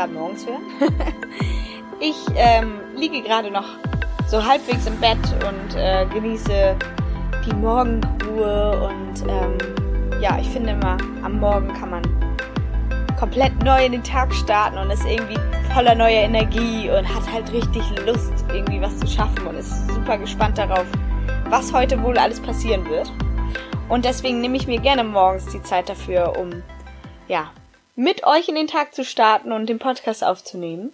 gerade morgens hören. ich ähm, liege gerade noch so halbwegs im Bett und äh, genieße die Morgenruhe und ähm, ja, ich finde immer, am Morgen kann man komplett neu in den Tag starten und ist irgendwie voller neuer Energie und hat halt richtig Lust, irgendwie was zu schaffen und ist super gespannt darauf, was heute wohl alles passieren wird. Und deswegen nehme ich mir gerne morgens die Zeit dafür, um ja, mit euch in den Tag zu starten und den Podcast aufzunehmen.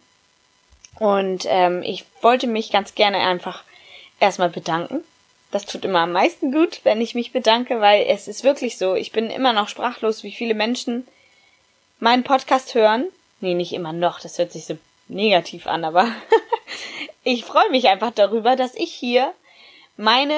Und ähm, ich wollte mich ganz gerne einfach erstmal bedanken. Das tut immer am meisten gut, wenn ich mich bedanke, weil es ist wirklich so, ich bin immer noch sprachlos, wie viele Menschen meinen Podcast hören. Nee, nicht immer noch, das hört sich so negativ an, aber ich freue mich einfach darüber, dass ich hier meine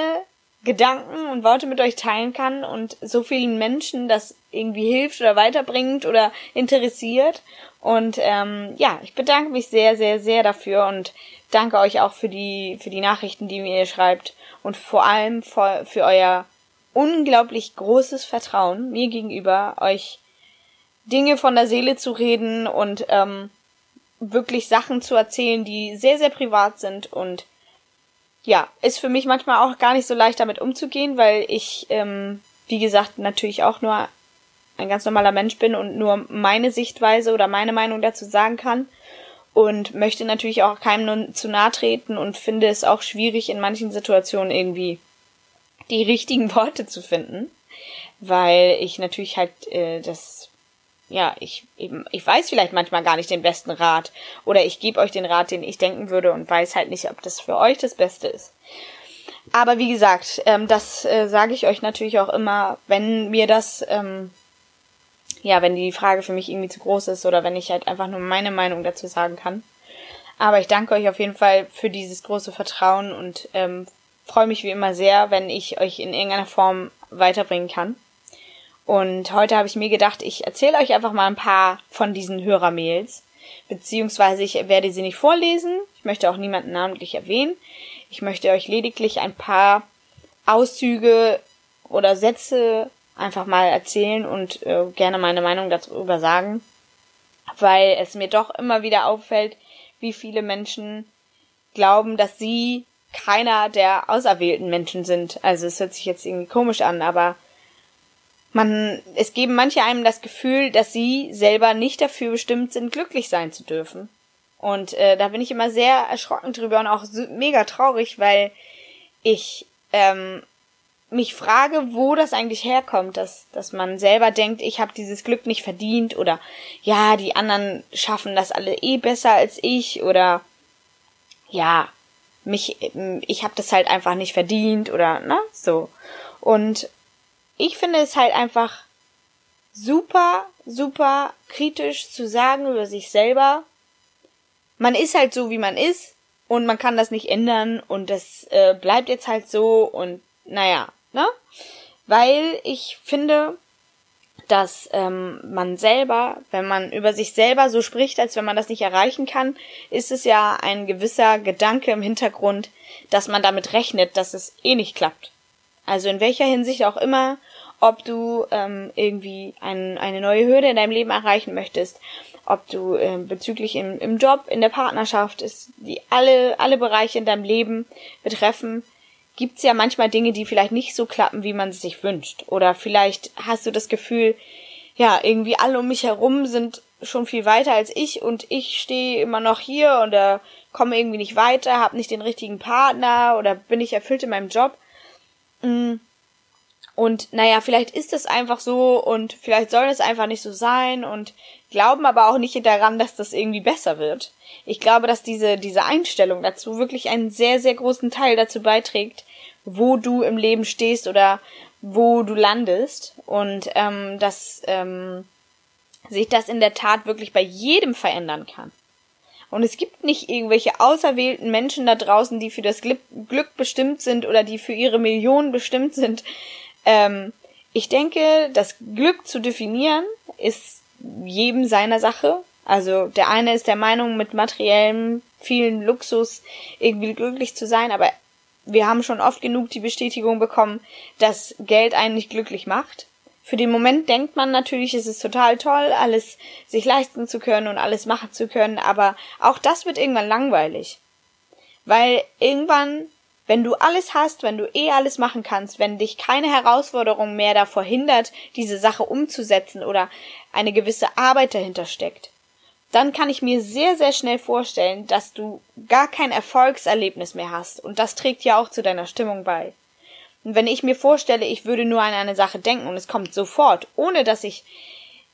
Gedanken und Worte mit euch teilen kann und so vielen Menschen das irgendwie hilft oder weiterbringt oder interessiert. Und ähm, ja, ich bedanke mich sehr, sehr, sehr dafür und danke euch auch für die, für die Nachrichten, die mir ihr schreibt und vor allem für, für euer unglaublich großes Vertrauen mir gegenüber, euch Dinge von der Seele zu reden und ähm, wirklich Sachen zu erzählen, die sehr, sehr privat sind und ja, ist für mich manchmal auch gar nicht so leicht damit umzugehen, weil ich, ähm, wie gesagt, natürlich auch nur ein ganz normaler Mensch bin und nur meine Sichtweise oder meine Meinung dazu sagen kann und möchte natürlich auch keinem zu nahe treten und finde es auch schwierig in manchen Situationen irgendwie die richtigen Worte zu finden, weil ich natürlich halt äh, das ja, ich ich weiß vielleicht manchmal gar nicht den besten Rat oder ich gebe euch den Rat, den ich denken würde und weiß halt nicht, ob das für euch das Beste ist. Aber wie gesagt, ähm, das äh, sage ich euch natürlich auch immer, wenn mir das, ähm, ja, wenn die Frage für mich irgendwie zu groß ist oder wenn ich halt einfach nur meine Meinung dazu sagen kann. Aber ich danke euch auf jeden Fall für dieses große Vertrauen und ähm, freue mich wie immer sehr, wenn ich euch in irgendeiner Form weiterbringen kann. Und heute habe ich mir gedacht, ich erzähle euch einfach mal ein paar von diesen Hörermails. Beziehungsweise ich werde sie nicht vorlesen. Ich möchte auch niemanden namentlich erwähnen. Ich möchte euch lediglich ein paar Auszüge oder Sätze einfach mal erzählen und äh, gerne meine Meinung darüber sagen. Weil es mir doch immer wieder auffällt, wie viele Menschen glauben, dass sie keiner der auserwählten Menschen sind. Also es hört sich jetzt irgendwie komisch an, aber man, es geben manche einem das Gefühl, dass sie selber nicht dafür bestimmt sind, glücklich sein zu dürfen. Und äh, da bin ich immer sehr erschrocken drüber und auch mega traurig, weil ich ähm, mich frage, wo das eigentlich herkommt, dass, dass man selber denkt, ich habe dieses Glück nicht verdient oder ja, die anderen schaffen das alle eh besser als ich oder ja, mich, ich habe das halt einfach nicht verdient oder ne, so. Und ich finde es halt einfach super, super kritisch zu sagen über sich selber. Man ist halt so, wie man ist und man kann das nicht ändern und das äh, bleibt jetzt halt so und naja, ne? Weil ich finde, dass ähm, man selber, wenn man über sich selber so spricht, als wenn man das nicht erreichen kann, ist es ja ein gewisser Gedanke im Hintergrund, dass man damit rechnet, dass es eh nicht klappt. Also in welcher Hinsicht auch immer, ob du ähm, irgendwie ein, eine neue Hürde in deinem Leben erreichen möchtest, ob du äh, bezüglich im, im Job, in der Partnerschaft, ist die alle, alle Bereiche in deinem Leben betreffen, gibt's ja manchmal Dinge, die vielleicht nicht so klappen, wie man es sich wünscht. Oder vielleicht hast du das Gefühl, ja, irgendwie alle um mich herum sind schon viel weiter als ich und ich stehe immer noch hier und äh, komme irgendwie nicht weiter, habe nicht den richtigen Partner oder bin nicht erfüllt in meinem Job. Mm. Und naja, vielleicht ist es einfach so und vielleicht soll es einfach nicht so sein und glauben aber auch nicht daran, dass das irgendwie besser wird. Ich glaube, dass diese, diese Einstellung dazu wirklich einen sehr, sehr großen Teil dazu beiträgt, wo du im Leben stehst oder wo du landest. Und ähm, dass ähm, sich das in der Tat wirklich bei jedem verändern kann. Und es gibt nicht irgendwelche auserwählten Menschen da draußen, die für das Glück bestimmt sind oder die für ihre Millionen bestimmt sind. Ähm, ich denke, das Glück zu definieren ist jedem seiner Sache. Also der eine ist der Meinung, mit materiellem, vielen Luxus irgendwie glücklich zu sein, aber wir haben schon oft genug die Bestätigung bekommen, dass Geld einen nicht glücklich macht. Für den Moment denkt man natürlich, es ist total toll, alles sich leisten zu können und alles machen zu können, aber auch das wird irgendwann langweilig. Weil irgendwann, wenn du alles hast, wenn du eh alles machen kannst, wenn dich keine Herausforderung mehr davor hindert, diese Sache umzusetzen oder eine gewisse Arbeit dahinter steckt, dann kann ich mir sehr, sehr schnell vorstellen, dass du gar kein Erfolgserlebnis mehr hast. Und das trägt ja auch zu deiner Stimmung bei. Und wenn ich mir vorstelle, ich würde nur an eine Sache denken und es kommt sofort, ohne dass ich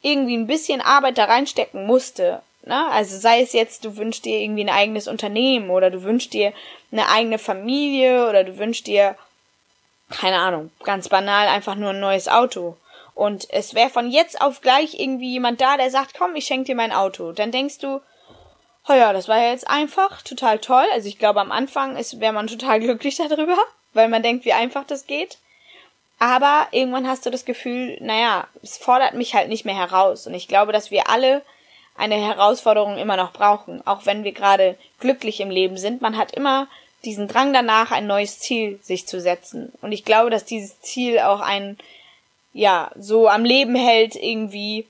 irgendwie ein bisschen Arbeit da reinstecken musste, ne? Also sei es jetzt, du wünschst dir irgendwie ein eigenes Unternehmen oder du wünschst dir eine eigene Familie oder du wünschst dir, keine Ahnung, ganz banal einfach nur ein neues Auto. Und es wäre von jetzt auf gleich irgendwie jemand da, der sagt, komm, ich schenke dir mein Auto. Dann denkst du, oh ja, das war ja jetzt einfach, total toll. Also ich glaube, am Anfang wäre man total glücklich darüber weil man denkt, wie einfach das geht. Aber irgendwann hast du das Gefühl, naja, es fordert mich halt nicht mehr heraus. Und ich glaube, dass wir alle eine Herausforderung immer noch brauchen. Auch wenn wir gerade glücklich im Leben sind. Man hat immer diesen Drang danach, ein neues Ziel sich zu setzen. Und ich glaube, dass dieses Ziel auch ein, ja, so am Leben hält, irgendwie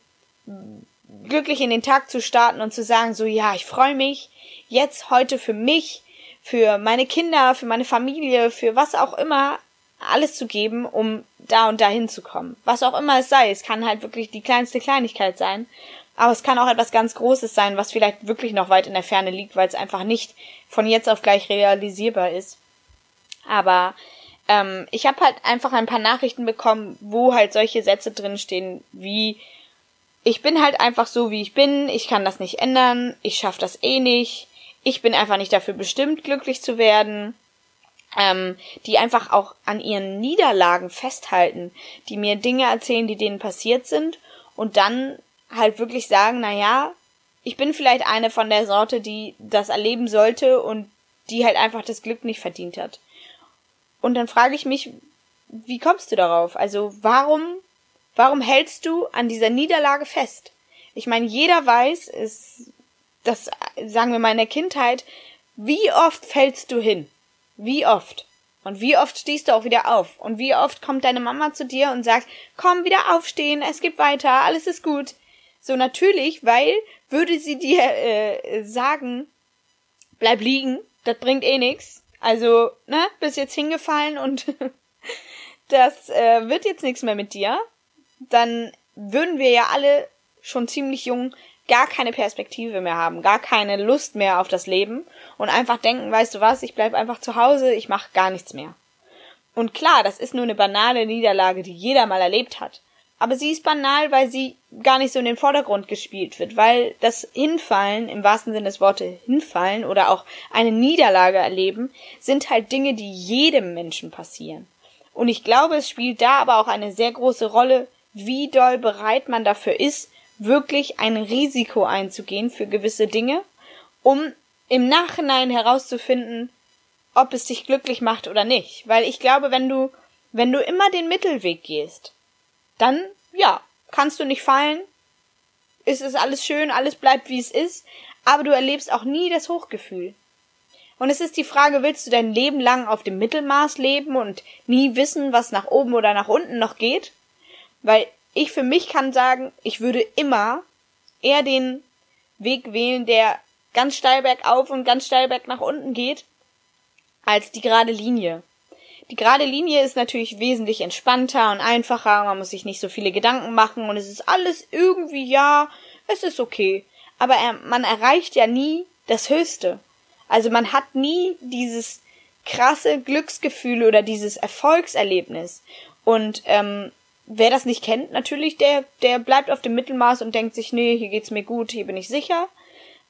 glücklich in den Tag zu starten und zu sagen, so, ja, ich freue mich jetzt heute für mich für meine Kinder, für meine Familie, für was auch immer alles zu geben, um da und dahin zu kommen. Was auch immer es sei. Es kann halt wirklich die kleinste Kleinigkeit sein. Aber es kann auch etwas ganz Großes sein, was vielleicht wirklich noch weit in der Ferne liegt, weil es einfach nicht von jetzt auf gleich realisierbar ist. Aber ähm, ich habe halt einfach ein paar Nachrichten bekommen, wo halt solche Sätze drinstehen, wie ich bin halt einfach so, wie ich bin, ich kann das nicht ändern, ich schaff das eh nicht, ich bin einfach nicht dafür bestimmt, glücklich zu werden, ähm, die einfach auch an ihren Niederlagen festhalten, die mir Dinge erzählen, die denen passiert sind und dann halt wirklich sagen, na ja, ich bin vielleicht eine von der Sorte, die das erleben sollte und die halt einfach das Glück nicht verdient hat. Und dann frage ich mich, wie kommst du darauf? Also warum, warum hältst du an dieser Niederlage fest? Ich meine, jeder weiß, es das sagen wir mal in der Kindheit, wie oft fällst du hin? Wie oft? Und wie oft stehst du auch wieder auf? Und wie oft kommt deine Mama zu dir und sagt, komm wieder aufstehen, es geht weiter, alles ist gut. So natürlich, weil würde sie dir äh, sagen, bleib liegen, das bringt eh nix. Also, ne, bist jetzt hingefallen und das äh, wird jetzt nichts mehr mit dir. Dann würden wir ja alle schon ziemlich jung gar keine Perspektive mehr haben, gar keine Lust mehr auf das Leben und einfach denken, weißt du was, ich bleib einfach zu Hause, ich mache gar nichts mehr. Und klar, das ist nur eine banale Niederlage, die jeder mal erlebt hat. Aber sie ist banal, weil sie gar nicht so in den Vordergrund gespielt wird, weil das Hinfallen, im wahrsten Sinne des Wortes hinfallen oder auch eine Niederlage erleben, sind halt Dinge, die jedem Menschen passieren. Und ich glaube, es spielt da aber auch eine sehr große Rolle, wie doll bereit man dafür ist, wirklich ein Risiko einzugehen für gewisse Dinge, um im Nachhinein herauszufinden, ob es dich glücklich macht oder nicht. Weil ich glaube, wenn du, wenn du immer den Mittelweg gehst, dann, ja, kannst du nicht fallen, ist es alles schön, alles bleibt wie es ist, aber du erlebst auch nie das Hochgefühl. Und es ist die Frage, willst du dein Leben lang auf dem Mittelmaß leben und nie wissen, was nach oben oder nach unten noch geht? Weil ich für mich kann sagen, ich würde immer eher den Weg wählen, der ganz steil bergauf und ganz steil berg nach unten geht, als die gerade Linie. Die gerade Linie ist natürlich wesentlich entspannter und einfacher, man muss sich nicht so viele Gedanken machen und es ist alles irgendwie, ja, es ist okay. Aber er, man erreicht ja nie das Höchste. Also man hat nie dieses krasse Glücksgefühl oder dieses Erfolgserlebnis. Und ähm, wer das nicht kennt, natürlich, der, der bleibt auf dem Mittelmaß und denkt sich, nee, hier geht's mir gut, hier bin ich sicher.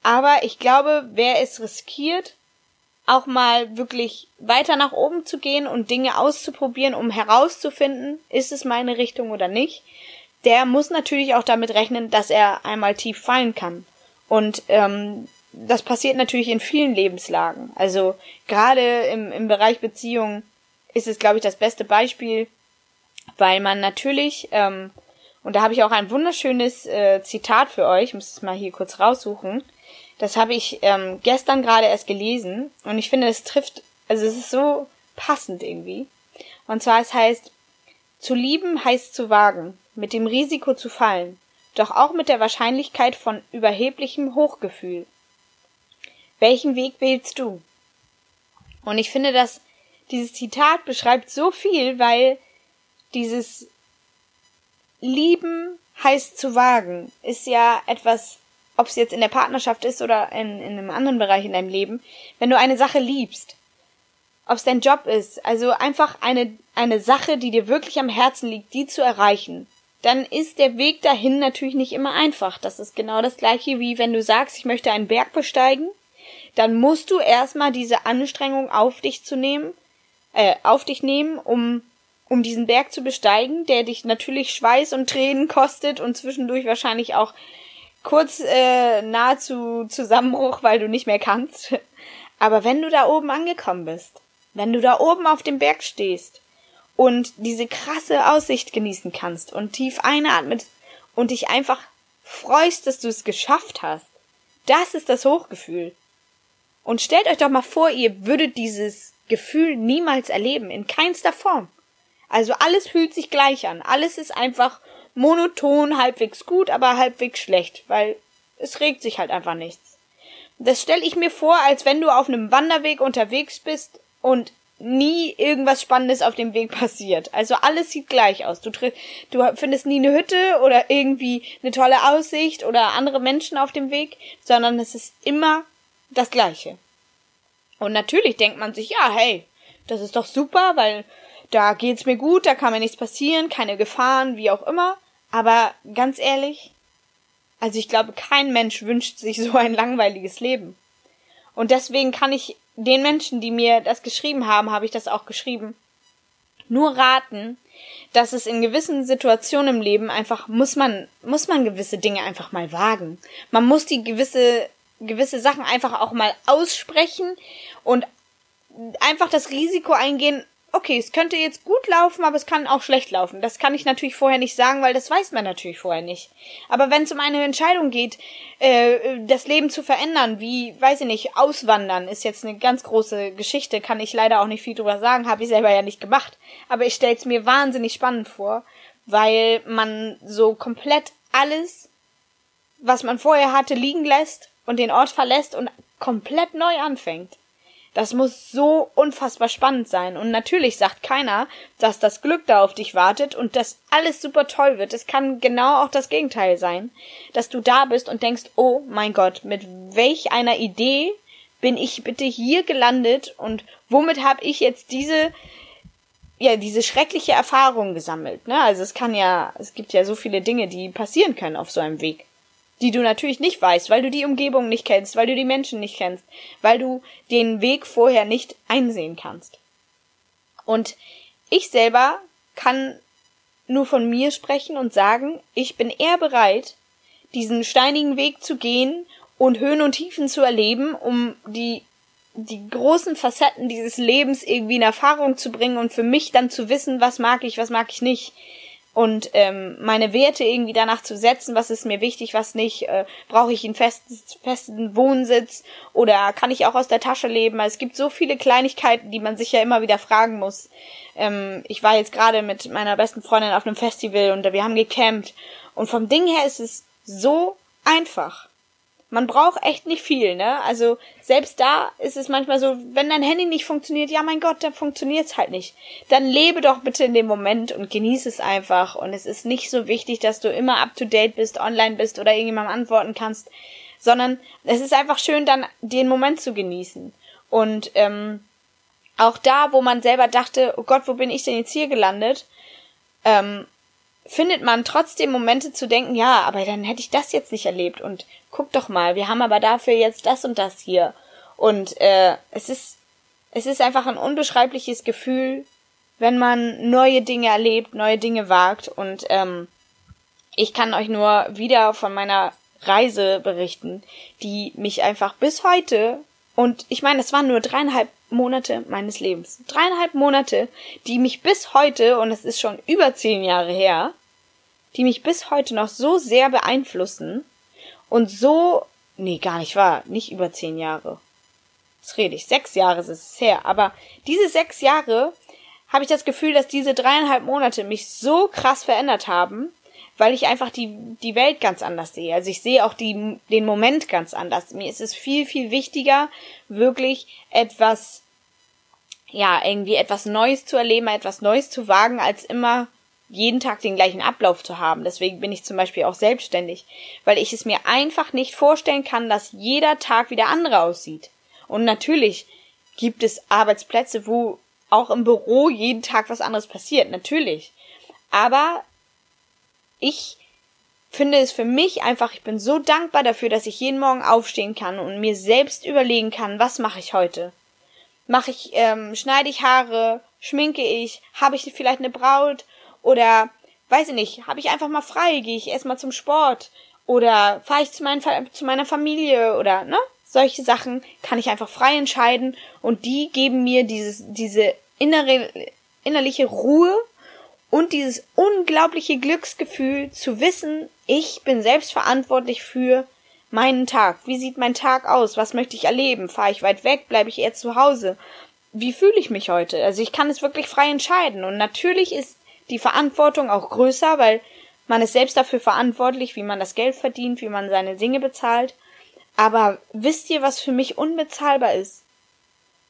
Aber ich glaube, wer es riskiert, auch mal wirklich weiter nach oben zu gehen und Dinge auszuprobieren, um herauszufinden, ist es meine Richtung oder nicht, der muss natürlich auch damit rechnen, dass er einmal tief fallen kann. Und ähm, das passiert natürlich in vielen Lebenslagen. Also gerade im, im Bereich Beziehungen ist es, glaube ich, das beste Beispiel, weil man natürlich, ähm, und da habe ich auch ein wunderschönes äh, Zitat für euch, ich muss es mal hier kurz raussuchen. Das habe ich ähm, gestern gerade erst gelesen und ich finde, es trifft, also es ist so passend irgendwie. Und zwar es heißt, zu lieben heißt zu wagen, mit dem Risiko zu fallen, doch auch mit der Wahrscheinlichkeit von überheblichem Hochgefühl. Welchen Weg wählst du? Und ich finde, dass dieses Zitat beschreibt so viel, weil dieses Lieben heißt zu wagen, ist ja etwas, ob es jetzt in der Partnerschaft ist oder in, in einem anderen Bereich in deinem Leben, wenn du eine Sache liebst, ob es dein Job ist, also einfach eine, eine Sache, die dir wirklich am Herzen liegt, die zu erreichen, dann ist der Weg dahin natürlich nicht immer einfach. Das ist genau das gleiche wie wenn du sagst, ich möchte einen Berg besteigen, dann musst du erstmal diese Anstrengung auf dich zu nehmen, äh, auf dich nehmen, um um diesen Berg zu besteigen, der dich natürlich Schweiß und Tränen kostet und zwischendurch wahrscheinlich auch kurz äh, nahezu Zusammenbruch, weil du nicht mehr kannst. Aber wenn du da oben angekommen bist, wenn du da oben auf dem Berg stehst und diese krasse Aussicht genießen kannst und tief einatmet und dich einfach freust, dass du es geschafft hast, das ist das Hochgefühl. Und stellt euch doch mal vor, ihr würdet dieses Gefühl niemals erleben, in keinster Form. Also alles fühlt sich gleich an. Alles ist einfach monoton, halbwegs gut, aber halbwegs schlecht, weil es regt sich halt einfach nichts. Das stelle ich mir vor, als wenn du auf einem Wanderweg unterwegs bist und nie irgendwas Spannendes auf dem Weg passiert. Also alles sieht gleich aus. Du, du findest nie eine Hütte oder irgendwie eine tolle Aussicht oder andere Menschen auf dem Weg, sondern es ist immer das Gleiche. Und natürlich denkt man sich, ja, hey, das ist doch super, weil da geht's mir gut, da kann mir nichts passieren, keine Gefahren, wie auch immer. Aber ganz ehrlich, also ich glaube, kein Mensch wünscht sich so ein langweiliges Leben. Und deswegen kann ich den Menschen, die mir das geschrieben haben, habe ich das auch geschrieben, nur raten, dass es in gewissen Situationen im Leben einfach muss man muss man gewisse Dinge einfach mal wagen. Man muss die gewisse gewisse Sachen einfach auch mal aussprechen und einfach das Risiko eingehen, okay, es könnte jetzt gut laufen, aber es kann auch schlecht laufen. Das kann ich natürlich vorher nicht sagen, weil das weiß man natürlich vorher nicht. Aber wenn es um eine Entscheidung geht, äh, das Leben zu verändern, wie, weiß ich nicht, auswandern, ist jetzt eine ganz große Geschichte, kann ich leider auch nicht viel drüber sagen, habe ich selber ja nicht gemacht. Aber ich stelle es mir wahnsinnig spannend vor, weil man so komplett alles, was man vorher hatte, liegen lässt und den Ort verlässt und komplett neu anfängt. Das muss so unfassbar spannend sein. Und natürlich sagt keiner, dass das Glück da auf dich wartet und dass alles super toll wird. Es kann genau auch das Gegenteil sein. Dass du da bist und denkst, oh mein Gott, mit welch einer Idee bin ich bitte hier gelandet und womit habe ich jetzt diese ja, diese schreckliche Erfahrung gesammelt, ne? Also es kann ja, es gibt ja so viele Dinge, die passieren können auf so einem Weg die du natürlich nicht weißt, weil du die Umgebung nicht kennst, weil du die Menschen nicht kennst, weil du den Weg vorher nicht einsehen kannst. Und ich selber kann nur von mir sprechen und sagen, ich bin eher bereit, diesen steinigen Weg zu gehen und Höhen und Tiefen zu erleben, um die die großen Facetten dieses Lebens irgendwie in Erfahrung zu bringen und für mich dann zu wissen, was mag ich, was mag ich nicht und ähm, meine Werte irgendwie danach zu setzen, was ist mir wichtig, was nicht, äh, brauche ich einen festes, festen Wohnsitz oder kann ich auch aus der Tasche leben? Also es gibt so viele Kleinigkeiten, die man sich ja immer wieder fragen muss. Ähm, ich war jetzt gerade mit meiner besten Freundin auf einem Festival und wir haben gecampt und vom Ding her ist es so einfach. Man braucht echt nicht viel, ne? Also selbst da ist es manchmal so, wenn dein Handy nicht funktioniert, ja mein Gott, dann funktioniert's halt nicht. Dann lebe doch bitte in dem Moment und genieße es einfach. Und es ist nicht so wichtig, dass du immer up to date bist, online bist oder irgendjemandem antworten kannst, sondern es ist einfach schön, dann den Moment zu genießen. Und ähm, auch da, wo man selber dachte, oh Gott, wo bin ich denn jetzt hier gelandet? Ähm, findet man trotzdem Momente zu denken, ja, aber dann hätte ich das jetzt nicht erlebt und guck doch mal, wir haben aber dafür jetzt das und das hier. Und äh, es ist es ist einfach ein unbeschreibliches Gefühl, wenn man neue Dinge erlebt, neue Dinge wagt und ähm, ich kann euch nur wieder von meiner Reise berichten, die mich einfach bis heute und ich meine, es waren nur dreieinhalb Monate meines Lebens. Dreieinhalb Monate, die mich bis heute, und es ist schon über zehn Jahre her, die mich bis heute noch so sehr beeinflussen und so, nee, gar nicht wahr, nicht über zehn Jahre. Was rede ich? Sechs Jahre ist es her. Aber diese sechs Jahre habe ich das Gefühl, dass diese dreieinhalb Monate mich so krass verändert haben, weil ich einfach die, die Welt ganz anders sehe. Also ich sehe auch die, den Moment ganz anders. Mir ist es viel, viel wichtiger, wirklich etwas, ja, irgendwie etwas Neues zu erleben, etwas Neues zu wagen, als immer jeden Tag den gleichen Ablauf zu haben. Deswegen bin ich zum Beispiel auch selbstständig, weil ich es mir einfach nicht vorstellen kann, dass jeder Tag wieder andere aussieht. Und natürlich gibt es Arbeitsplätze, wo auch im Büro jeden Tag was anderes passiert, natürlich. Aber ich finde es für mich einfach, ich bin so dankbar dafür, dass ich jeden Morgen aufstehen kann und mir selbst überlegen kann, was mache ich heute? Mache ich, ähm, schneide ich Haare, schminke ich, habe ich vielleicht eine Braut? Oder weiß ich nicht, habe ich einfach mal frei, gehe ich erstmal zum Sport? Oder fahre ich zu, mein, zu meiner Familie? Oder ne? Solche Sachen kann ich einfach frei entscheiden und die geben mir dieses, diese innere, innerliche Ruhe und dieses unglaubliche Glücksgefühl zu wissen, ich bin selbst verantwortlich für meinen Tag. Wie sieht mein Tag aus? Was möchte ich erleben? Fahre ich weit weg? Bleibe ich eher zu Hause? Wie fühle ich mich heute? Also ich kann es wirklich frei entscheiden. Und natürlich ist die Verantwortung auch größer, weil man ist selbst dafür verantwortlich, wie man das Geld verdient, wie man seine Dinge bezahlt. Aber wisst ihr, was für mich unbezahlbar ist?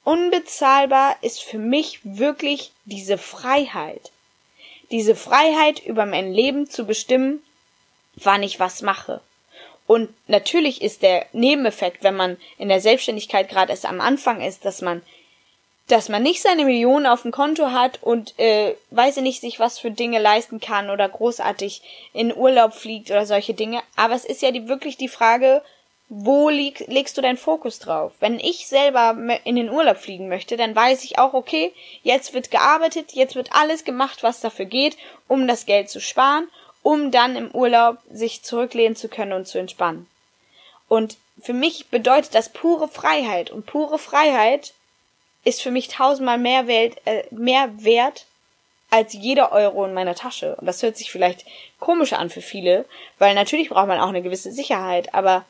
Unbezahlbar ist für mich wirklich diese Freiheit diese Freiheit über mein Leben zu bestimmen, wann ich was mache. Und natürlich ist der Nebeneffekt, wenn man in der Selbstständigkeit gerade erst am Anfang ist, dass man dass man nicht seine Millionen auf dem Konto hat und äh, weiß ich nicht sich was für Dinge leisten kann oder großartig in Urlaub fliegt oder solche Dinge. Aber es ist ja die, wirklich die Frage, wo leg, legst du deinen Fokus drauf? Wenn ich selber in den Urlaub fliegen möchte, dann weiß ich auch, okay, jetzt wird gearbeitet, jetzt wird alles gemacht, was dafür geht, um das Geld zu sparen, um dann im Urlaub sich zurücklehnen zu können und zu entspannen. Und für mich bedeutet das pure Freiheit und pure Freiheit ist für mich tausendmal mehr, Welt, äh, mehr wert als jeder Euro in meiner Tasche. Und das hört sich vielleicht komisch an für viele, weil natürlich braucht man auch eine gewisse Sicherheit, aber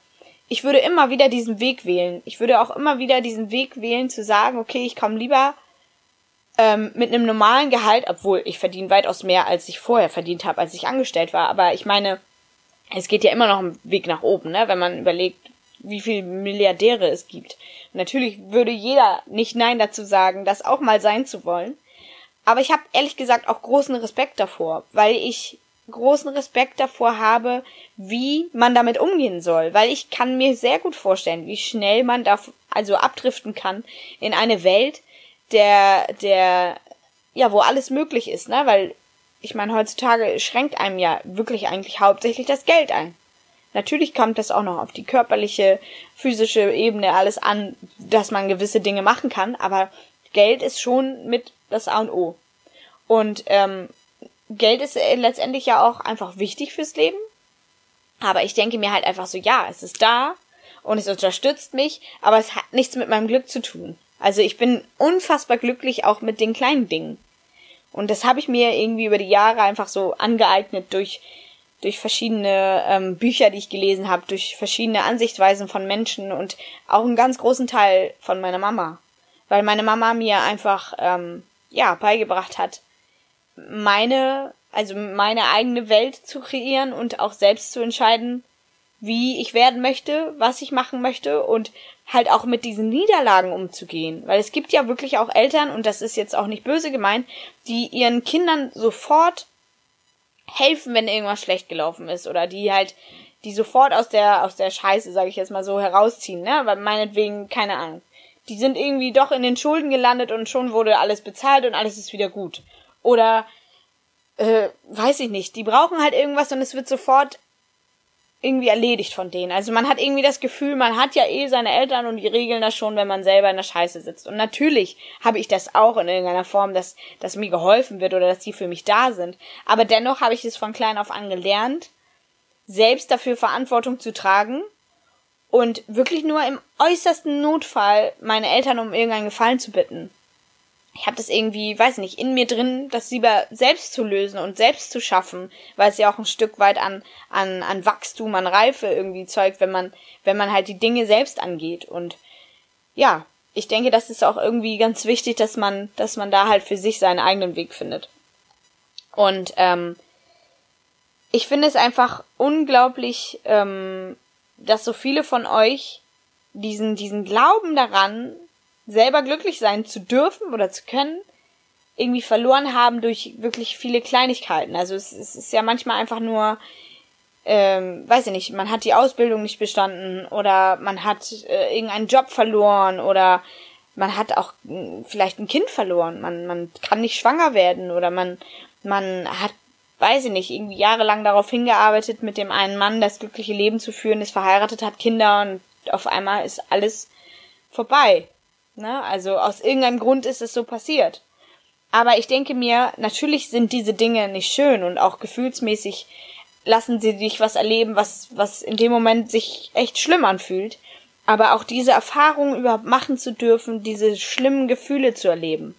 ich würde immer wieder diesen Weg wählen. Ich würde auch immer wieder diesen Weg wählen, zu sagen, okay, ich komme lieber ähm, mit einem normalen Gehalt, obwohl ich verdiene weitaus mehr, als ich vorher verdient habe, als ich angestellt war. Aber ich meine, es geht ja immer noch einen Weg nach oben, ne? wenn man überlegt, wie viele Milliardäre es gibt. Natürlich würde jeder nicht Nein dazu sagen, das auch mal sein zu wollen. Aber ich habe ehrlich gesagt auch großen Respekt davor, weil ich großen Respekt davor habe, wie man damit umgehen soll, weil ich kann mir sehr gut vorstellen, wie schnell man da also abdriften kann in eine Welt, der der ja, wo alles möglich ist, ne, weil ich meine, heutzutage schränkt einem ja wirklich eigentlich hauptsächlich das Geld ein. Natürlich kommt das auch noch auf die körperliche, physische Ebene alles an, dass man gewisse Dinge machen kann, aber Geld ist schon mit das A und O. Und ähm, Geld ist äh, letztendlich ja auch einfach wichtig fürs Leben. Aber ich denke mir halt einfach so, ja, es ist da und es unterstützt mich, aber es hat nichts mit meinem Glück zu tun. Also ich bin unfassbar glücklich auch mit den kleinen Dingen. Und das habe ich mir irgendwie über die Jahre einfach so angeeignet durch durch verschiedene ähm, Bücher, die ich gelesen habe, durch verschiedene Ansichtsweisen von Menschen und auch einen ganz großen Teil von meiner Mama, weil meine Mama mir einfach ähm, ja beigebracht hat, meine, also meine eigene Welt zu kreieren und auch selbst zu entscheiden, wie ich werden möchte, was ich machen möchte und halt auch mit diesen Niederlagen umzugehen. Weil es gibt ja wirklich auch Eltern, und das ist jetzt auch nicht böse gemeint, die ihren Kindern sofort helfen, wenn irgendwas schlecht gelaufen ist oder die halt die sofort aus der aus der Scheiße, sage ich jetzt mal so, herausziehen, ne? Weil meinetwegen keine Ahnung. Die sind irgendwie doch in den Schulden gelandet und schon wurde alles bezahlt und alles ist wieder gut. Oder äh, weiß ich nicht, die brauchen halt irgendwas und es wird sofort irgendwie erledigt von denen. Also man hat irgendwie das Gefühl, man hat ja eh seine Eltern und die regeln das schon, wenn man selber in der Scheiße sitzt. Und natürlich habe ich das auch in irgendeiner Form, dass, dass mir geholfen wird oder dass die für mich da sind. Aber dennoch habe ich es von klein auf an gelernt, selbst dafür Verantwortung zu tragen und wirklich nur im äußersten Notfall meine Eltern um irgendeinen Gefallen zu bitten ich habe das irgendwie, weiß nicht, in mir drin, das lieber selbst zu lösen und selbst zu schaffen, weil es ja auch ein Stück weit an, an, an Wachstum, an Reife irgendwie zeugt, wenn man, wenn man halt die Dinge selbst angeht. Und ja, ich denke, das ist auch irgendwie ganz wichtig, dass man, dass man da halt für sich seinen eigenen Weg findet. Und ähm, ich finde es einfach unglaublich, ähm, dass so viele von euch diesen, diesen Glauben daran, selber glücklich sein zu dürfen oder zu können, irgendwie verloren haben durch wirklich viele Kleinigkeiten. Also es, es ist ja manchmal einfach nur, ähm, weiß ich nicht, man hat die Ausbildung nicht bestanden oder man hat äh, irgendeinen Job verloren oder man hat auch mh, hm, vielleicht ein Kind verloren, man, man kann nicht schwanger werden oder man, man hat weiß ich nicht, irgendwie jahrelang darauf hingearbeitet, mit dem einen Mann das glückliche Leben zu führen, ist verheiratet, hat Kinder und auf einmal ist alles vorbei. Ne? Also aus irgendeinem Grund ist es so passiert. Aber ich denke mir, natürlich sind diese Dinge nicht schön und auch gefühlsmäßig lassen sie dich was erleben, was, was in dem Moment sich echt schlimm anfühlt. Aber auch diese Erfahrung überhaupt machen zu dürfen, diese schlimmen Gefühle zu erleben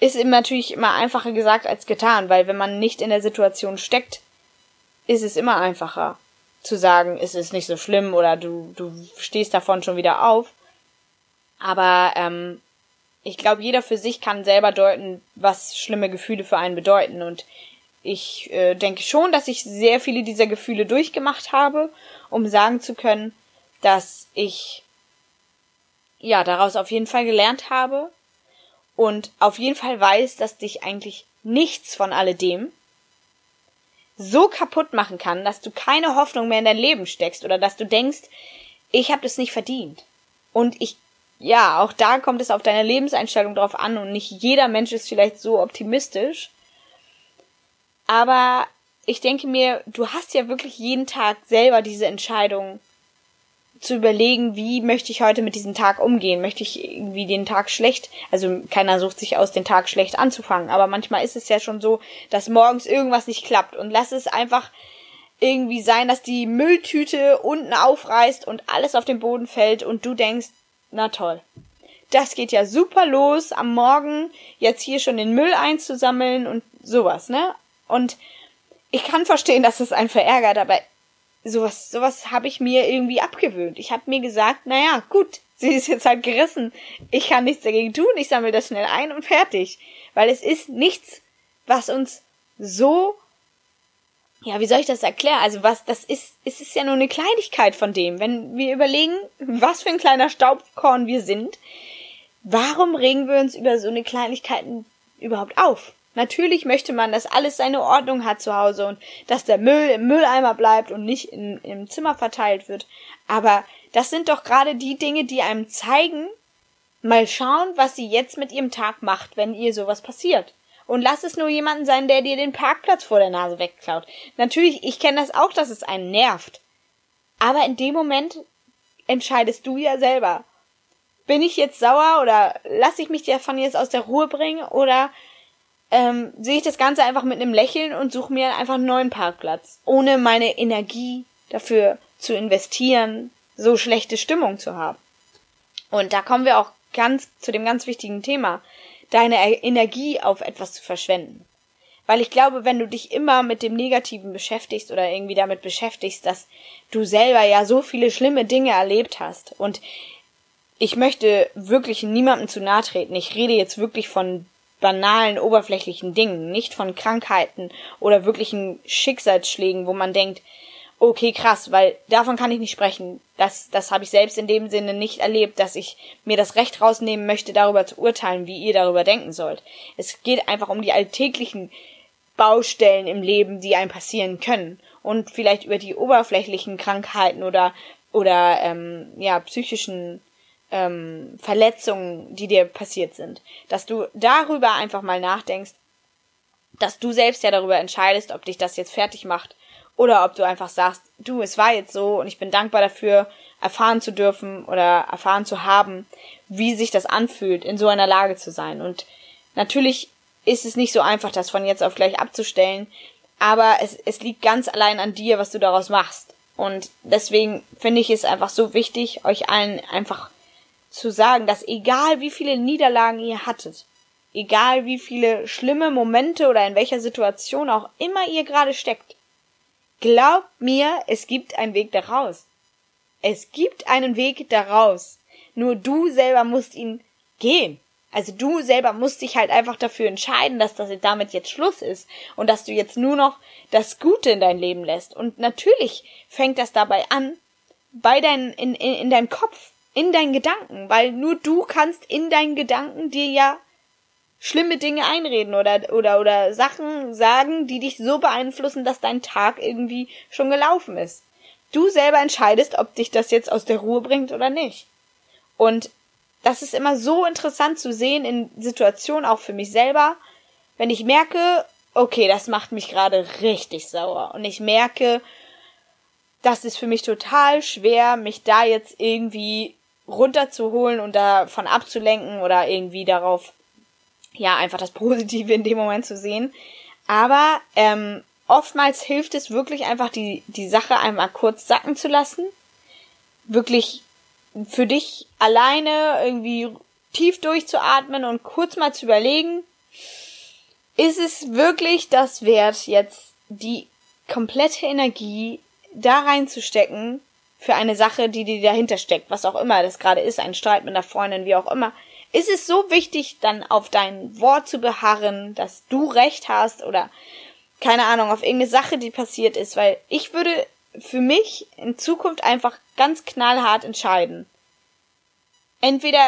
ist ihm natürlich immer einfacher gesagt als getan, weil wenn man nicht in der Situation steckt, ist es immer einfacher zu sagen, es ist nicht so schlimm oder du, du stehst davon schon wieder auf. Aber ähm, ich glaube, jeder für sich kann selber deuten, was schlimme Gefühle für einen bedeuten. Und ich äh, denke schon, dass ich sehr viele dieser Gefühle durchgemacht habe, um sagen zu können, dass ich ja daraus auf jeden Fall gelernt habe und auf jeden Fall weiß, dass dich eigentlich nichts von alledem so kaputt machen kann, dass du keine Hoffnung mehr in dein Leben steckst oder dass du denkst, ich habe das nicht verdient. Und ich, ja, auch da kommt es auf deine Lebenseinstellung drauf an und nicht jeder Mensch ist vielleicht so optimistisch. Aber ich denke mir, du hast ja wirklich jeden Tag selber diese Entscheidung zu überlegen, wie möchte ich heute mit diesem Tag umgehen? Möchte ich irgendwie den Tag schlecht, also keiner sucht sich aus, den Tag schlecht anzufangen, aber manchmal ist es ja schon so, dass morgens irgendwas nicht klappt und lass es einfach irgendwie sein, dass die Mülltüte unten aufreißt und alles auf den Boden fällt und du denkst, na toll. Das geht ja super los am Morgen, jetzt hier schon den Müll einzusammeln und sowas, ne? Und ich kann verstehen, dass es einen verärgert, aber sowas, sowas habe ich mir irgendwie abgewöhnt. Ich habe mir gesagt, naja, gut, sie ist jetzt halt gerissen. Ich kann nichts dagegen tun, ich sammle das schnell ein und fertig. Weil es ist nichts, was uns so, ja, wie soll ich das erklären? Also was, das ist, es ist ja nur eine Kleinigkeit von dem. Wenn wir überlegen, was für ein kleiner Staubkorn wir sind, warum regen wir uns über so eine Kleinigkeiten überhaupt auf? Natürlich möchte man, dass alles seine Ordnung hat zu Hause und dass der Müll im Mülleimer bleibt und nicht in, im Zimmer verteilt wird. Aber das sind doch gerade die Dinge, die einem zeigen, mal schauen, was sie jetzt mit ihrem Tag macht, wenn ihr sowas passiert. Und lass es nur jemanden sein, der dir den Parkplatz vor der Nase wegklaut. Natürlich, ich kenne das auch, dass es einen nervt. Aber in dem Moment entscheidest du ja selber. Bin ich jetzt sauer oder lass ich mich davon jetzt aus der Ruhe bringen oder ähm, sehe ich das Ganze einfach mit einem Lächeln und suche mir einfach einen neuen Parkplatz, ohne meine Energie dafür zu investieren, so schlechte Stimmung zu haben. Und da kommen wir auch ganz zu dem ganz wichtigen Thema, deine Energie auf etwas zu verschwenden. Weil ich glaube, wenn du dich immer mit dem Negativen beschäftigst oder irgendwie damit beschäftigst, dass du selber ja so viele schlimme Dinge erlebt hast und ich möchte wirklich niemandem zu nahe treten. Ich rede jetzt wirklich von banalen, oberflächlichen Dingen, nicht von Krankheiten oder wirklichen Schicksalsschlägen, wo man denkt, okay, krass, weil davon kann ich nicht sprechen. Das, das habe ich selbst in dem Sinne nicht erlebt, dass ich mir das Recht rausnehmen möchte, darüber zu urteilen, wie ihr darüber denken sollt. Es geht einfach um die alltäglichen Baustellen im Leben, die einem passieren können. Und vielleicht über die oberflächlichen Krankheiten oder, oder ähm, ja, psychischen ähm, Verletzungen, die dir passiert sind. Dass du darüber einfach mal nachdenkst, dass du selbst ja darüber entscheidest, ob dich das jetzt fertig macht oder ob du einfach sagst, du, es war jetzt so und ich bin dankbar dafür, erfahren zu dürfen oder erfahren zu haben, wie sich das anfühlt, in so einer Lage zu sein. Und natürlich ist es nicht so einfach, das von jetzt auf gleich abzustellen, aber es, es liegt ganz allein an dir, was du daraus machst. Und deswegen finde ich es einfach so wichtig, euch allen einfach zu sagen, dass egal wie viele Niederlagen ihr hattet, egal wie viele schlimme Momente oder in welcher Situation auch immer ihr gerade steckt, glaubt mir, es gibt einen Weg daraus. Es gibt einen Weg daraus. Nur du selber musst ihn gehen. Also du selber musst dich halt einfach dafür entscheiden, dass das damit jetzt Schluss ist und dass du jetzt nur noch das Gute in dein Leben lässt. Und natürlich fängt das dabei an, bei dein, in, in, in deinem Kopf, in deinen Gedanken, weil nur du kannst in deinen Gedanken dir ja schlimme Dinge einreden oder, oder, oder Sachen sagen, die dich so beeinflussen, dass dein Tag irgendwie schon gelaufen ist. Du selber entscheidest, ob dich das jetzt aus der Ruhe bringt oder nicht. Und das ist immer so interessant zu sehen in Situationen, auch für mich selber, wenn ich merke, okay, das macht mich gerade richtig sauer. Und ich merke, das ist für mich total schwer, mich da jetzt irgendwie runterzuholen und davon abzulenken oder irgendwie darauf, ja, einfach das Positive in dem Moment zu sehen. Aber ähm, oftmals hilft es wirklich einfach, die, die Sache einmal kurz sacken zu lassen. Wirklich für dich alleine irgendwie tief durchzuatmen und kurz mal zu überlegen, ist es wirklich das wert, jetzt die komplette Energie da reinzustecken für eine Sache, die dir dahinter steckt, was auch immer das gerade ist, ein Streit mit einer Freundin, wie auch immer. Ist es so wichtig, dann auf dein Wort zu beharren, dass du recht hast oder keine Ahnung, auf irgendeine Sache, die passiert ist, weil ich würde für mich in Zukunft einfach ganz knallhart entscheiden. Entweder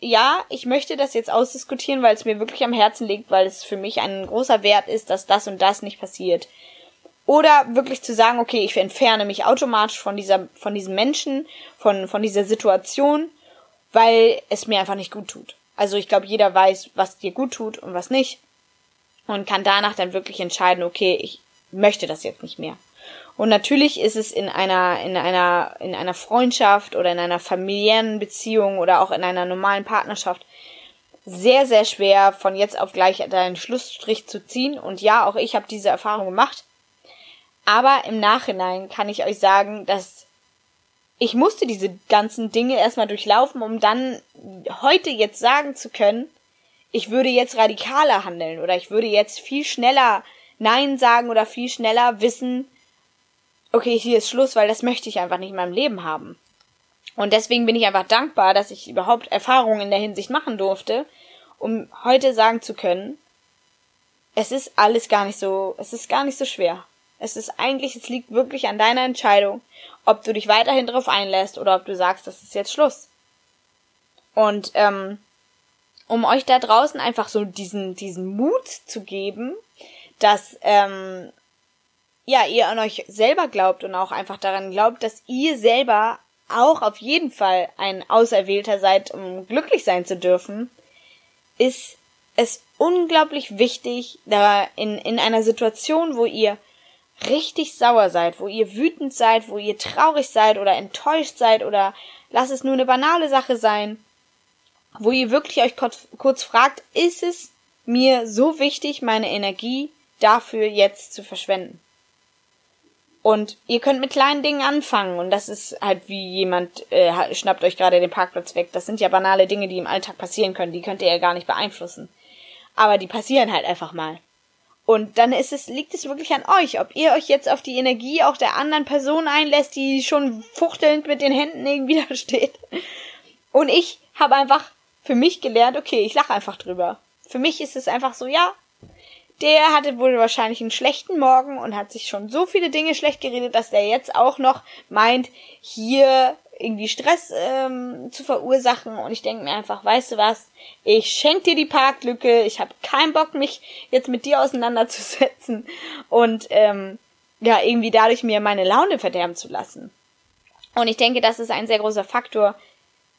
ja, ich möchte das jetzt ausdiskutieren, weil es mir wirklich am Herzen liegt, weil es für mich ein großer Wert ist, dass das und das nicht passiert. Oder wirklich zu sagen, okay, ich entferne mich automatisch von dieser, von diesem Menschen, von, von dieser Situation, weil es mir einfach nicht gut tut. Also ich glaube, jeder weiß, was dir gut tut und was nicht. Und kann danach dann wirklich entscheiden, okay, ich möchte das jetzt nicht mehr. Und natürlich ist es in einer, in einer, in einer Freundschaft oder in einer familiären Beziehung oder auch in einer normalen Partnerschaft sehr, sehr schwer, von jetzt auf gleich deinen Schlussstrich zu ziehen. Und ja, auch ich habe diese Erfahrung gemacht. Aber im Nachhinein kann ich euch sagen, dass ich musste diese ganzen Dinge erstmal durchlaufen, um dann heute jetzt sagen zu können, ich würde jetzt radikaler handeln oder ich würde jetzt viel schneller Nein sagen oder viel schneller wissen, okay, hier ist Schluss, weil das möchte ich einfach nicht in meinem Leben haben. Und deswegen bin ich einfach dankbar, dass ich überhaupt Erfahrungen in der Hinsicht machen durfte, um heute sagen zu können, es ist alles gar nicht so, es ist gar nicht so schwer. Es ist eigentlich, es liegt wirklich an deiner Entscheidung, ob du dich weiterhin darauf einlässt oder ob du sagst, das ist jetzt Schluss. Und ähm, um euch da draußen einfach so diesen, diesen Mut zu geben, dass ähm, ja, ihr an euch selber glaubt und auch einfach daran glaubt, dass ihr selber auch auf jeden Fall ein Auserwählter seid, um glücklich sein zu dürfen, ist es unglaublich wichtig, da in, in einer Situation, wo ihr richtig sauer seid, wo ihr wütend seid, wo ihr traurig seid oder enttäuscht seid oder lasst es nur eine banale Sache sein, wo ihr wirklich euch kurz, kurz fragt, ist es mir so wichtig, meine Energie dafür jetzt zu verschwenden? Und ihr könnt mit kleinen Dingen anfangen und das ist halt wie jemand äh, schnappt euch gerade den Parkplatz weg. Das sind ja banale Dinge, die im Alltag passieren können, die könnt ihr ja gar nicht beeinflussen. Aber die passieren halt einfach mal. Und dann ist es, liegt es wirklich an euch, ob ihr euch jetzt auf die Energie auch der anderen Person einlässt, die schon fuchtelnd mit den Händen irgendwie da steht. Und ich habe einfach für mich gelernt, okay, ich lache einfach drüber. Für mich ist es einfach so, ja, der hatte wohl wahrscheinlich einen schlechten Morgen und hat sich schon so viele Dinge schlecht geredet, dass der jetzt auch noch meint, hier irgendwie Stress ähm, zu verursachen. Und ich denke mir einfach, weißt du was, ich schenk dir die Parklücke, ich habe keinen Bock, mich jetzt mit dir auseinanderzusetzen und ähm, ja, irgendwie dadurch mir meine Laune verderben zu lassen. Und ich denke, das ist ein sehr großer Faktor,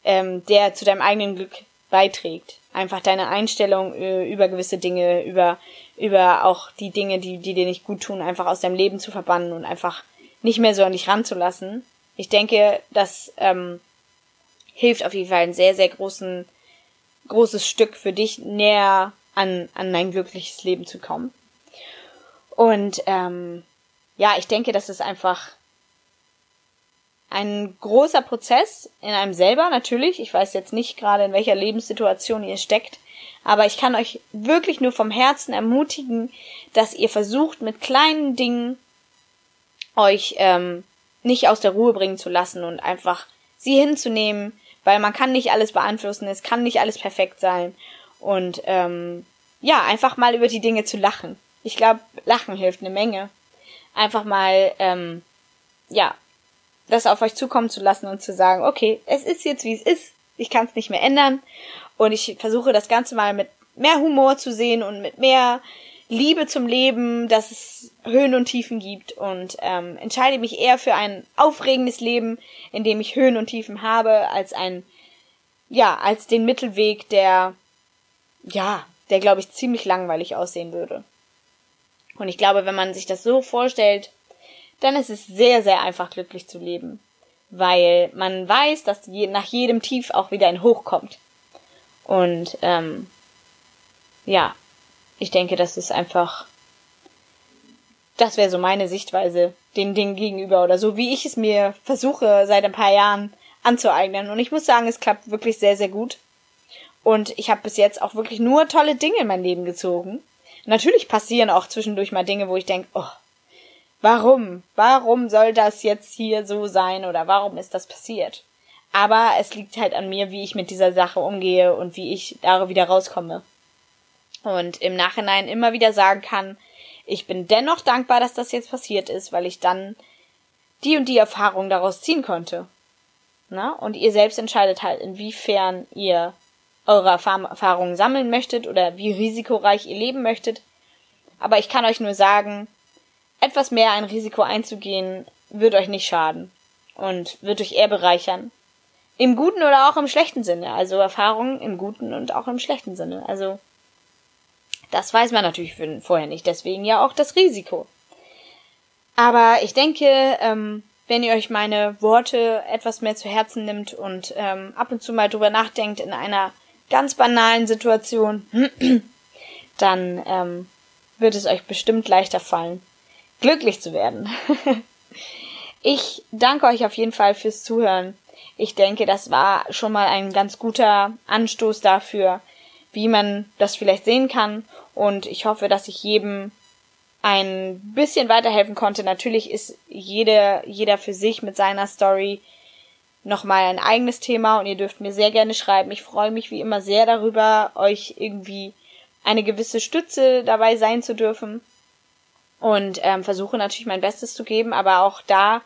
ähm, der zu deinem eigenen Glück beiträgt. Einfach deine Einstellung äh, über gewisse Dinge, über, über auch die Dinge, die, die dir nicht gut tun, einfach aus deinem Leben zu verbannen und einfach nicht mehr so an dich ranzulassen. Ich denke, das ähm, hilft auf jeden Fall ein sehr, sehr großen, großes Stück für dich näher an, an ein glückliches Leben zu kommen. Und ähm, ja, ich denke, das ist einfach ein großer Prozess in einem selber natürlich. Ich weiß jetzt nicht gerade, in welcher Lebenssituation ihr steckt, aber ich kann euch wirklich nur vom Herzen ermutigen, dass ihr versucht, mit kleinen Dingen euch ähm, nicht aus der Ruhe bringen zu lassen und einfach sie hinzunehmen, Weil man kann nicht alles beeinflussen, es kann nicht alles perfekt sein. Und ähm, ja, einfach mal über die Dinge zu lachen. Ich glaube, Lachen hilft eine Menge. Einfach mal, ähm, ja, das auf euch zukommen zu lassen und zu sagen, okay, es ist jetzt wie es ist, ich kann es nicht mehr ändern. Und ich versuche das Ganze mal mit mehr Humor zu sehen und mit mehr Liebe zum Leben, dass es Höhen und Tiefen gibt und ähm, entscheide mich eher für ein aufregendes Leben, in dem ich Höhen und Tiefen habe, als ein, ja, als den Mittelweg, der, ja, der glaube ich ziemlich langweilig aussehen würde. Und ich glaube, wenn man sich das so vorstellt, dann ist es sehr, sehr einfach glücklich zu leben. Weil man weiß, dass je, nach jedem Tief auch wieder ein Hoch kommt. Und ähm, ja, ich denke, das ist einfach, das wäre so meine Sichtweise den Dingen gegenüber oder so, wie ich es mir versuche seit ein paar Jahren anzueignen. Und ich muss sagen, es klappt wirklich sehr, sehr gut. Und ich habe bis jetzt auch wirklich nur tolle Dinge in mein Leben gezogen. Natürlich passieren auch zwischendurch mal Dinge, wo ich denke, oh, warum? Warum soll das jetzt hier so sein oder warum ist das passiert? Aber es liegt halt an mir, wie ich mit dieser Sache umgehe und wie ich da wieder rauskomme und im Nachhinein immer wieder sagen kann, ich bin dennoch dankbar, dass das jetzt passiert ist, weil ich dann die und die Erfahrung daraus ziehen konnte. Na? Und ihr selbst entscheidet halt, inwiefern ihr eure Erfahrungen sammeln möchtet oder wie risikoreich ihr leben möchtet. Aber ich kann euch nur sagen, etwas mehr ein Risiko einzugehen, wird euch nicht schaden und wird euch eher bereichern. Im guten oder auch im schlechten Sinne. Also Erfahrungen im guten und auch im schlechten Sinne. Also das weiß man natürlich vorher nicht, deswegen ja auch das Risiko. Aber ich denke, ähm, wenn ihr euch meine Worte etwas mehr zu Herzen nimmt und ähm, ab und zu mal drüber nachdenkt in einer ganz banalen Situation, dann ähm, wird es euch bestimmt leichter fallen, glücklich zu werden. ich danke euch auf jeden Fall fürs Zuhören. Ich denke, das war schon mal ein ganz guter Anstoß dafür, wie man das vielleicht sehen kann und ich hoffe, dass ich jedem ein bisschen weiterhelfen konnte. Natürlich ist jeder, jeder für sich mit seiner Story nochmal ein eigenes Thema und ihr dürft mir sehr gerne schreiben. Ich freue mich wie immer sehr darüber, euch irgendwie eine gewisse Stütze dabei sein zu dürfen und ähm, versuche natürlich mein Bestes zu geben, aber auch da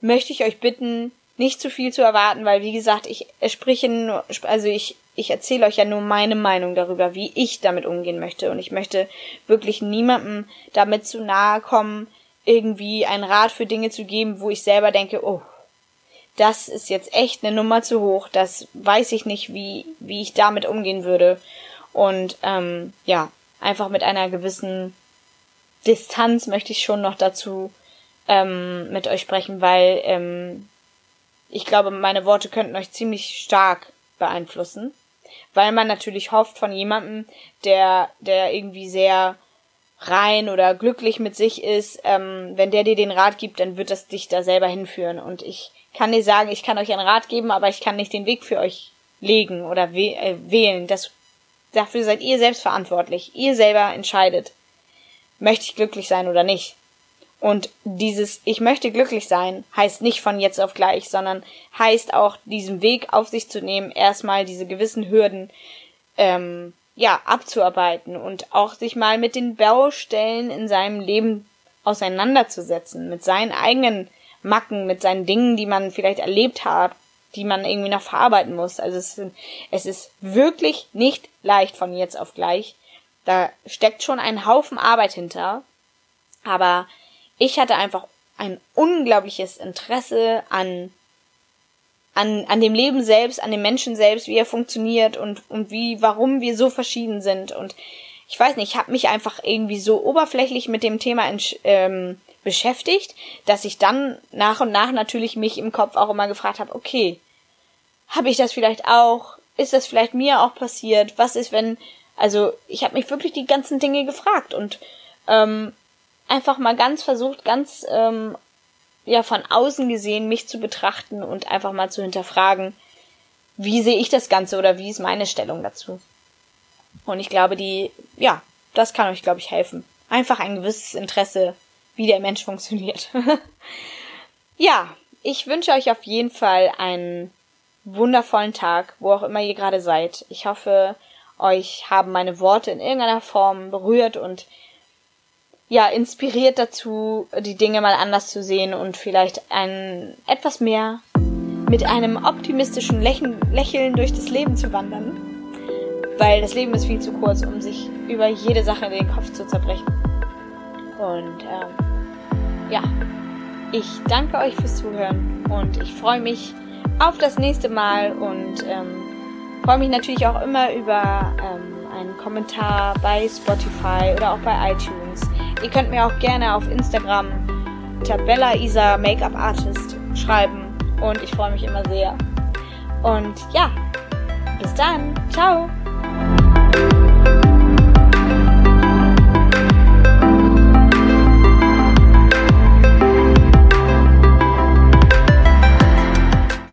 möchte ich euch bitten, nicht zu viel zu erwarten, weil wie gesagt, ich spreche nur, also ich ich erzähle euch ja nur meine Meinung darüber, wie ich damit umgehen möchte. Und ich möchte wirklich niemandem damit zu nahe kommen, irgendwie einen Rat für Dinge zu geben, wo ich selber denke, oh, das ist jetzt echt eine Nummer zu hoch, das weiß ich nicht, wie, wie ich damit umgehen würde. Und ähm, ja, einfach mit einer gewissen Distanz möchte ich schon noch dazu ähm, mit euch sprechen, weil ähm, ich glaube, meine Worte könnten euch ziemlich stark beeinflussen weil man natürlich hofft von jemandem, der, der irgendwie sehr rein oder glücklich mit sich ist, ähm, wenn der dir den Rat gibt, dann wird das dich da selber hinführen. Und ich kann dir sagen, ich kann euch einen Rat geben, aber ich kann nicht den Weg für euch legen oder wäh äh, wählen. Das, dafür seid ihr selbst verantwortlich. Ihr selber entscheidet, möchte ich glücklich sein oder nicht. Und dieses Ich möchte glücklich sein heißt nicht von jetzt auf gleich, sondern heißt auch diesen Weg auf sich zu nehmen, erstmal diese gewissen Hürden ähm, ja abzuarbeiten und auch sich mal mit den Baustellen in seinem Leben auseinanderzusetzen, mit seinen eigenen Macken, mit seinen Dingen, die man vielleicht erlebt hat, die man irgendwie noch verarbeiten muss. Also es, es ist wirklich nicht leicht von jetzt auf gleich. Da steckt schon ein Haufen Arbeit hinter. Aber ich hatte einfach ein unglaubliches Interesse an an, an dem Leben selbst, an dem Menschen selbst, wie er funktioniert und, und wie, warum wir so verschieden sind. Und ich weiß nicht, ich habe mich einfach irgendwie so oberflächlich mit dem Thema ähm, beschäftigt, dass ich dann nach und nach natürlich mich im Kopf auch immer gefragt habe, okay, habe ich das vielleicht auch? Ist das vielleicht mir auch passiert? Was ist, wenn, also ich habe mich wirklich die ganzen Dinge gefragt und ähm, einfach mal ganz versucht, ganz ähm, ja von außen gesehen mich zu betrachten und einfach mal zu hinterfragen, wie sehe ich das Ganze oder wie ist meine Stellung dazu. Und ich glaube, die, ja, das kann euch, glaube ich, helfen. Einfach ein gewisses Interesse, wie der Mensch funktioniert. ja, ich wünsche euch auf jeden Fall einen wundervollen Tag, wo auch immer ihr gerade seid. Ich hoffe, euch haben meine Worte in irgendeiner Form berührt und ja, inspiriert dazu, die Dinge mal anders zu sehen und vielleicht ein etwas mehr mit einem optimistischen Lächeln, Lächeln durch das Leben zu wandern. Weil das Leben ist viel zu kurz, um sich über jede Sache den Kopf zu zerbrechen. Und ähm, ja, ich danke euch fürs Zuhören und ich freue mich auf das nächste Mal und ähm, freue mich natürlich auch immer über ähm, einen Kommentar bei Spotify oder auch bei iTunes. Ihr könnt mir auch gerne auf Instagram Tabella Isa Make-up Artist schreiben und ich freue mich immer sehr. Und ja, bis dann. Ciao.